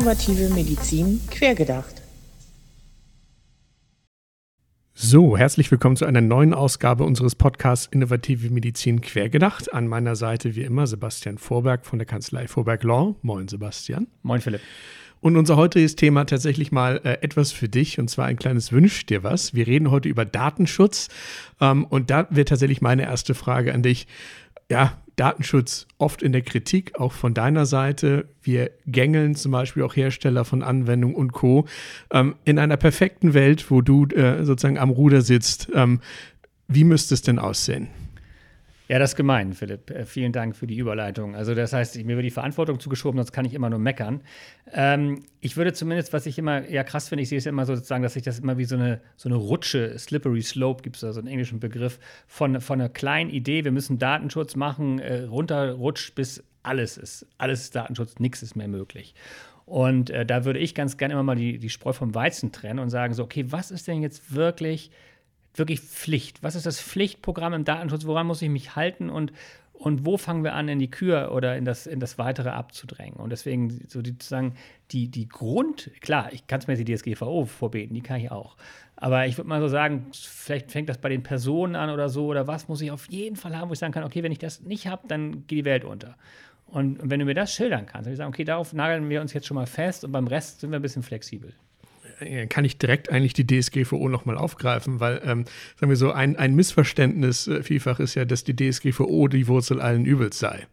Innovative Medizin quergedacht. So, herzlich willkommen zu einer neuen Ausgabe unseres Podcasts Innovative Medizin quergedacht. An meiner Seite wie immer Sebastian Vorberg von der Kanzlei Vorberg Law. Moin Sebastian. Moin Philipp. Und unser heutiges Thema tatsächlich mal äh, etwas für dich und zwar ein kleines Wünsch dir was. Wir reden heute über Datenschutz ähm, und da wäre tatsächlich meine erste Frage an dich. Ja, Datenschutz oft in der Kritik, auch von deiner Seite. Wir gängeln zum Beispiel auch Hersteller von Anwendungen und Co. Ähm, in einer perfekten Welt, wo du äh, sozusagen am Ruder sitzt, ähm, wie müsste es denn aussehen? Ja, das ist gemein, Philipp. Äh, vielen Dank für die Überleitung. Also das heißt, mir wird die Verantwortung zugeschoben, sonst kann ich immer nur meckern. Ähm, ich würde zumindest, was ich immer eher krass finde, ich sehe es immer sozusagen, dass sich das immer wie so eine, so eine Rutsche, Slippery Slope, gibt es da so einen englischen Begriff, von, von einer kleinen Idee, wir müssen Datenschutz machen, äh, runterrutscht bis alles ist. Alles ist Datenschutz, nichts ist mehr möglich. Und äh, da würde ich ganz gerne immer mal die, die Spreu vom Weizen trennen und sagen so, okay, was ist denn jetzt wirklich wirklich Pflicht? Was ist das Pflichtprogramm im Datenschutz? Woran muss ich mich halten und, und wo fangen wir an, in die Kür oder in das, in das Weitere abzudrängen? Und deswegen so sozusagen die, die Grund, klar, ich kann es mir die DSGVO vorbeten, die kann ich auch. Aber ich würde mal so sagen, vielleicht fängt das bei den Personen an oder so, oder was muss ich auf jeden Fall haben, wo ich sagen kann, okay, wenn ich das nicht habe, dann geht die Welt unter. Und wenn du mir das schildern kannst, dann würde ich sagen, okay, darauf nageln wir uns jetzt schon mal fest und beim Rest sind wir ein bisschen flexibel. Äh, kann ich direkt eigentlich die DSGVO nochmal aufgreifen, weil, ähm, sagen wir so, ein, ein Missverständnis äh, vielfach ist ja, dass die DSGVO die Wurzel allen Übels sei.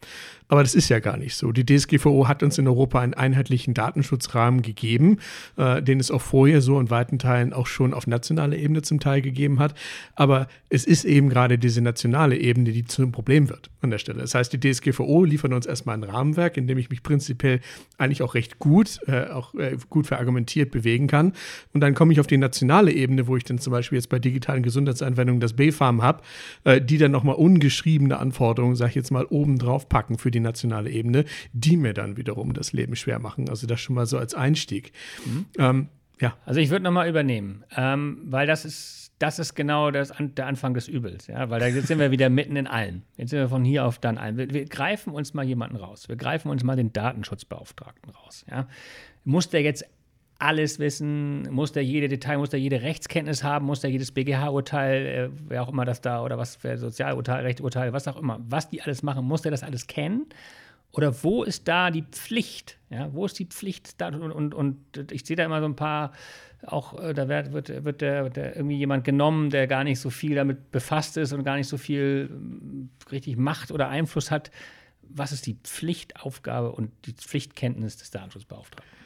Aber das ist ja gar nicht so. Die DSGVO hat uns in Europa einen einheitlichen Datenschutzrahmen gegeben, äh, den es auch vorher so in weiten Teilen auch schon auf nationaler Ebene zum Teil gegeben hat. Aber es ist eben gerade diese nationale Ebene, die zum Problem wird an der Stelle. Das heißt, die DSGVO liefert uns erstmal ein Rahmenwerk, in dem ich mich prinzipiell eigentlich auch recht gut, äh, auch äh, gut verargumentiert bewegen kann. Und dann komme ich auf die nationale Ebene, wo ich dann zum Beispiel jetzt bei digitalen Gesundheitsanwendungen das B-Farm habe, äh, die dann nochmal ungeschriebene Anforderungen, sage ich jetzt mal, oben drauf packen für die die nationale Ebene, die mir dann wiederum das Leben schwer machen. Also das schon mal so als Einstieg. Mhm. Ähm, ja. Also ich würde nochmal übernehmen, ähm, weil das ist, das ist genau das, der Anfang des Übels, ja, weil da sind wir wieder mitten in allen. Jetzt sind wir von hier auf dann allen. Wir, wir, greifen uns mal jemanden raus. Wir greifen uns mal den Datenschutzbeauftragten raus. Ja. Muss der jetzt alles wissen, muss der jede Detail, muss der jede Rechtskenntnis haben, muss der jedes BGH-Urteil, äh, wer auch immer das da, oder was für Sozialurteil, Rechtsurteil, was auch immer, was die alles machen, muss der das alles kennen? Oder wo ist da die Pflicht? Ja, wo ist die Pflicht? Da, und, und, und ich sehe da immer so ein paar, auch äh, da wird, wird, wird, der, wird der irgendwie jemand genommen, der gar nicht so viel damit befasst ist und gar nicht so viel ähm, richtig Macht oder Einfluss hat. Was ist die Pflichtaufgabe und die Pflichtkenntnis des Datenschutzbeauftragten?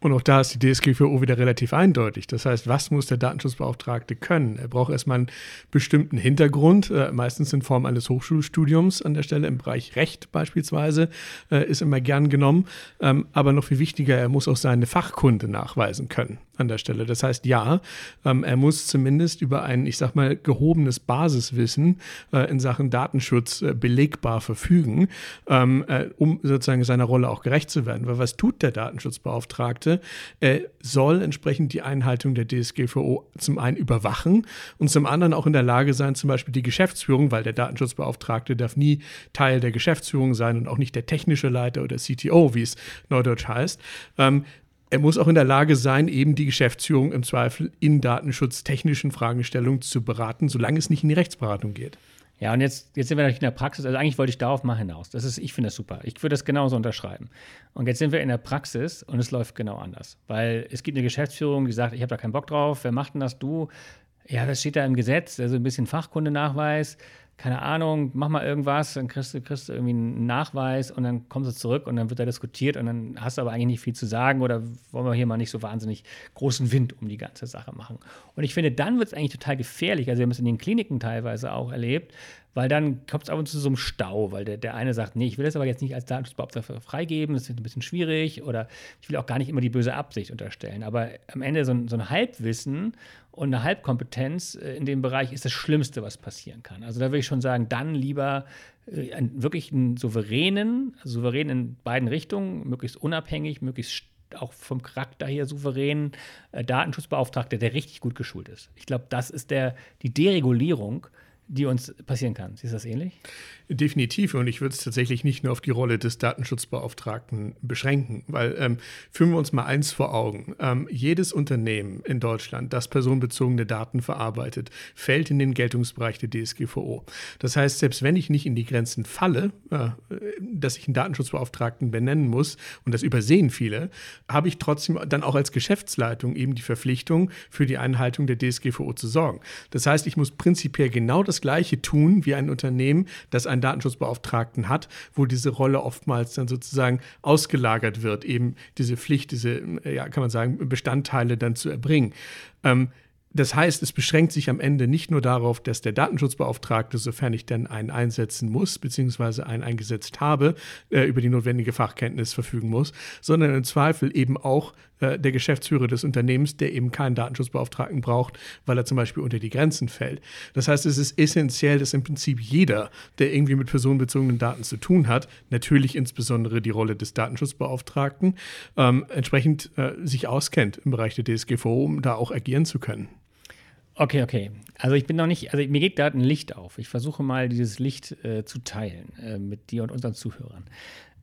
Und auch da ist die DSGVO wieder relativ eindeutig. Das heißt, was muss der Datenschutzbeauftragte können? Er braucht erstmal einen bestimmten Hintergrund, äh, meistens in Form eines Hochschulstudiums an der Stelle im Bereich Recht beispielsweise, äh, ist immer gern genommen. Ähm, aber noch viel wichtiger, er muss auch seine Fachkunde nachweisen können an der Stelle. Das heißt, ja, ähm, er muss zumindest über ein, ich sag mal, gehobenes Basiswissen äh, in Sachen Datenschutz äh, belegbar verfügen, ähm, äh, um sozusagen seiner Rolle auch gerecht zu werden. Weil was tut der Datenschutzbeauftragte? Er soll entsprechend die Einhaltung der DSGVO zum einen überwachen und zum anderen auch in der Lage sein, zum Beispiel die Geschäftsführung, weil der Datenschutzbeauftragte darf nie Teil der Geschäftsführung sein und auch nicht der technische Leiter oder CTO, wie es neudeutsch heißt, ähm, er muss auch in der Lage sein, eben die Geschäftsführung im Zweifel in datenschutztechnischen Fragestellungen zu beraten, solange es nicht in die Rechtsberatung geht. Ja, und jetzt, jetzt sind wir in der Praxis. Also eigentlich wollte ich darauf mal hinaus. Das ist, ich finde das super. Ich würde das genauso unterschreiben. Und jetzt sind wir in der Praxis und es läuft genau anders. Weil es gibt eine Geschäftsführung, die sagt, ich habe da keinen Bock drauf. Wer macht denn das? Du? Ja, das steht da im Gesetz. Also ein bisschen Fachkundenachweis keine Ahnung, mach mal irgendwas, dann kriegst du, kriegst du irgendwie einen Nachweis und dann kommst du zurück und dann wird da diskutiert und dann hast du aber eigentlich nicht viel zu sagen oder wollen wir hier mal nicht so wahnsinnig großen Wind um die ganze Sache machen. Und ich finde, dann wird es eigentlich total gefährlich. Also wir haben es in den Kliniken teilweise auch erlebt, weil dann kommt es ab und zu so einem Stau, weil der, der eine sagt, nee, ich will das aber jetzt nicht als Datenschutzbeauftragter freigeben, das ist ein bisschen schwierig oder ich will auch gar nicht immer die böse Absicht unterstellen. Aber am Ende so ein, so ein Halbwissen und eine Halbkompetenz äh, in dem Bereich ist das Schlimmste, was passieren kann. Also da würde ich schon sagen, dann lieber äh, einen, wirklich einen souveränen, souverän in beiden Richtungen, möglichst unabhängig, möglichst auch vom Charakter her souveränen äh, Datenschutzbeauftragter, der richtig gut geschult ist. Ich glaube, das ist der, die Deregulierung die uns passieren kann. Siehst du das ähnlich? Definitiv. Und ich würde es tatsächlich nicht nur auf die Rolle des Datenschutzbeauftragten beschränken, weil ähm, führen wir uns mal eins vor Augen. Ähm, jedes Unternehmen in Deutschland, das personenbezogene Daten verarbeitet, fällt in den Geltungsbereich der DSGVO. Das heißt, selbst wenn ich nicht in die Grenzen falle, äh, dass ich einen Datenschutzbeauftragten benennen muss, und das übersehen viele, habe ich trotzdem dann auch als Geschäftsleitung eben die Verpflichtung, für die Einhaltung der DSGVO zu sorgen. Das heißt, ich muss prinzipiell genau das Gleiche tun wie ein Unternehmen, das ein einen Datenschutzbeauftragten hat, wo diese Rolle oftmals dann sozusagen ausgelagert wird, eben diese Pflicht, diese, ja, kann man sagen, Bestandteile dann zu erbringen. Ähm, das heißt, es beschränkt sich am Ende nicht nur darauf, dass der Datenschutzbeauftragte, sofern ich denn einen einsetzen muss, beziehungsweise einen eingesetzt habe, äh, über die notwendige Fachkenntnis verfügen muss, sondern im Zweifel eben auch äh, der Geschäftsführer des Unternehmens, der eben keinen Datenschutzbeauftragten braucht, weil er zum Beispiel unter die Grenzen fällt. Das heißt, es ist essentiell, dass im Prinzip jeder, der irgendwie mit personenbezogenen Daten zu tun hat, natürlich insbesondere die Rolle des Datenschutzbeauftragten, ähm, entsprechend äh, sich auskennt im Bereich der DSGVO, um da auch agieren zu können. Okay, okay. Also ich bin noch nicht, also mir geht da ein Licht auf. Ich versuche mal dieses Licht äh, zu teilen äh, mit dir und unseren Zuhörern.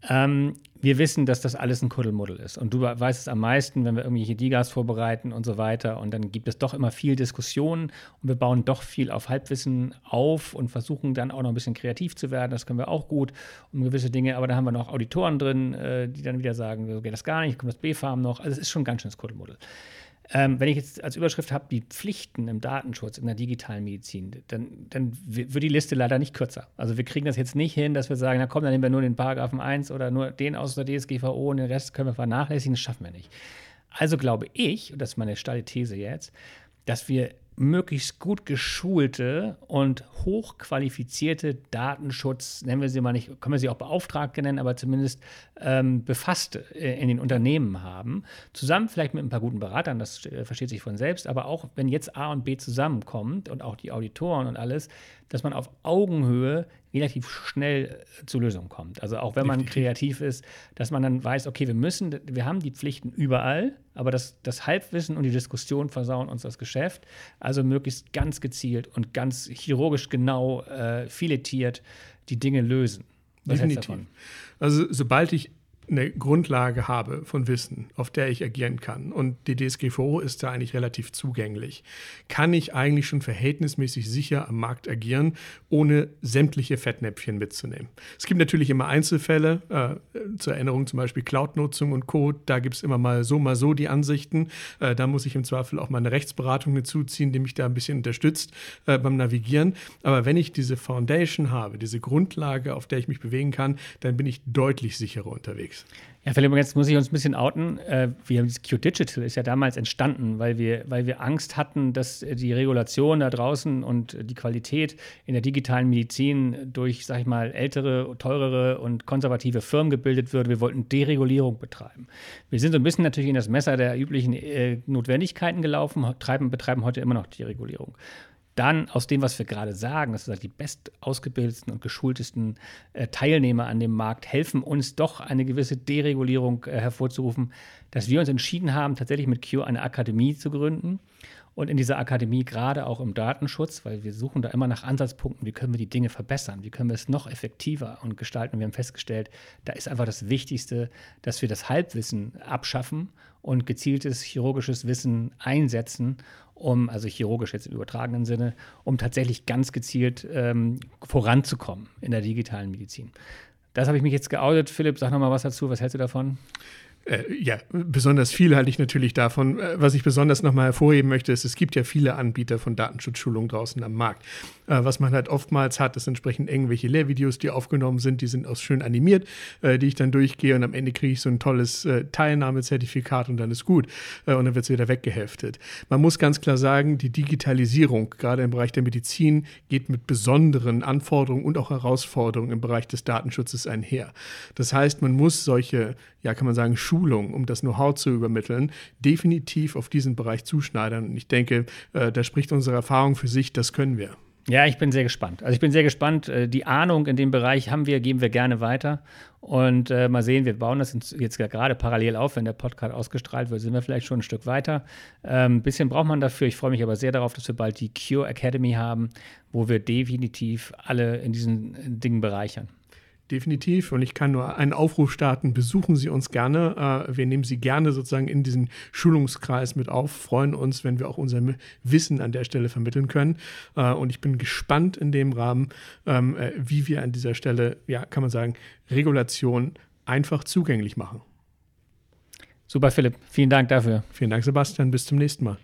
Ähm, wir wissen, dass das alles ein Kuddelmuddel ist. Und du weißt es am meisten, wenn wir irgendwelche Digas vorbereiten und so weiter. Und dann gibt es doch immer viel Diskussion und wir bauen doch viel auf Halbwissen auf und versuchen dann auch noch ein bisschen kreativ zu werden. Das können wir auch gut um gewisse Dinge. Aber da haben wir noch Auditoren drin, äh, die dann wieder sagen, so geht das gar nicht, kommt das B-Farm noch. Also es ist schon ganz schön das Kuddelmuddel. Ähm, wenn ich jetzt als Überschrift habe, die Pflichten im Datenschutz, in der digitalen Medizin, dann, dann wird die Liste leider nicht kürzer. Also wir kriegen das jetzt nicht hin, dass wir sagen, na komm, dann nehmen wir nur den Paragraphen 1 oder nur den aus der DSGVO und den Rest können wir vernachlässigen, das schaffen wir nicht. Also glaube ich, und das ist meine steile These jetzt, dass wir möglichst gut geschulte und hochqualifizierte Datenschutz, nennen wir sie mal nicht, können wir sie auch Beauftragte nennen, aber zumindest ähm, Befasste in den Unternehmen haben. Zusammen vielleicht mit ein paar guten Beratern, das äh, versteht sich von selbst, aber auch wenn jetzt A und B zusammenkommt und auch die Auditoren und alles, dass man auf Augenhöhe relativ schnell äh, zur Lösung kommt. Also auch wenn man kreativ ist, dass man dann weiß, okay, wir müssen, wir haben die Pflichten überall, aber das, das Halbwissen und die Diskussion versauen uns das Geschäft. Also möglichst ganz gezielt und ganz chirurgisch genau äh, filetiert die Dinge lösen. Was Definitiv. Also sobald ich eine Grundlage habe von Wissen, auf der ich agieren kann. Und die DSGVO ist da eigentlich relativ zugänglich. Kann ich eigentlich schon verhältnismäßig sicher am Markt agieren, ohne sämtliche Fettnäpfchen mitzunehmen. Es gibt natürlich immer Einzelfälle, äh, zur Erinnerung zum Beispiel Cloud-Nutzung und Code. Da gibt es immer mal so, mal so die Ansichten. Äh, da muss ich im Zweifel auch mal eine Rechtsberatung hinzuziehen, die mich da ein bisschen unterstützt äh, beim Navigieren. Aber wenn ich diese Foundation habe, diese Grundlage, auf der ich mich bewegen kann, dann bin ich deutlich sicherer unterwegs. Ja, Philipp, jetzt muss ich uns ein bisschen outen. Äh, wir haben Q Digital ist ja damals entstanden, weil wir, weil wir Angst hatten, dass die Regulation da draußen und die Qualität in der digitalen Medizin durch, sag ich mal, ältere, teurere und konservative Firmen gebildet würde. Wir wollten Deregulierung betreiben. Wir sind so ein bisschen natürlich in das Messer der üblichen äh, Notwendigkeiten gelaufen, treiben, betreiben heute immer noch Deregulierung dann aus dem, was wir gerade sagen, dass die best ausgebildetsten und geschultesten äh, Teilnehmer an dem Markt helfen uns doch eine gewisse Deregulierung äh, hervorzurufen, dass wir uns entschieden haben, tatsächlich mit Q eine Akademie zu gründen. Und in dieser Akademie gerade auch im Datenschutz, weil wir suchen da immer nach Ansatzpunkten, wie können wir die Dinge verbessern, wie können wir es noch effektiver und gestalten. Wir haben festgestellt, da ist einfach das Wichtigste, dass wir das Halbwissen abschaffen und gezieltes chirurgisches Wissen einsetzen um, also chirurgisch jetzt im übertragenen Sinne, um tatsächlich ganz gezielt ähm, voranzukommen in der digitalen Medizin. Das habe ich mich jetzt geoutet. Philipp, sag noch mal was dazu. Was hältst du davon? Äh, ja, besonders viel halte ich natürlich davon. Äh, was ich besonders nochmal hervorheben möchte, ist, es gibt ja viele Anbieter von Datenschutzschulungen draußen am Markt. Äh, was man halt oftmals hat, ist entsprechend irgendwelche Lehrvideos, die aufgenommen sind, die sind auch schön animiert, äh, die ich dann durchgehe und am Ende kriege ich so ein tolles äh, Teilnahmezertifikat und dann ist gut. Äh, und dann wird es wieder weggeheftet. Man muss ganz klar sagen, die Digitalisierung, gerade im Bereich der Medizin, geht mit besonderen Anforderungen und auch Herausforderungen im Bereich des Datenschutzes einher. Das heißt, man muss solche, ja, kann man sagen, Schulung, um das Know-how zu übermitteln, definitiv auf diesen Bereich zuschneidern. Und ich denke, äh, da spricht unsere Erfahrung für sich, das können wir. Ja, ich bin sehr gespannt. Also ich bin sehr gespannt. Äh, die Ahnung in dem Bereich haben wir, geben wir gerne weiter. Und äh, mal sehen, wir bauen das jetzt gerade parallel auf. Wenn der Podcast ausgestrahlt wird, sind wir vielleicht schon ein Stück weiter. Ein ähm, bisschen braucht man dafür. Ich freue mich aber sehr darauf, dass wir bald die Cure Academy haben, wo wir definitiv alle in diesen Dingen bereichern. Definitiv. Und ich kann nur einen Aufruf starten. Besuchen Sie uns gerne. Äh, wir nehmen Sie gerne sozusagen in diesen Schulungskreis mit auf. Freuen uns, wenn wir auch unser Wissen an der Stelle vermitteln können. Äh, und ich bin gespannt in dem Rahmen, ähm, äh, wie wir an dieser Stelle, ja, kann man sagen, Regulation einfach zugänglich machen. Super, Philipp. Vielen Dank dafür. Vielen Dank, Sebastian. Bis zum nächsten Mal.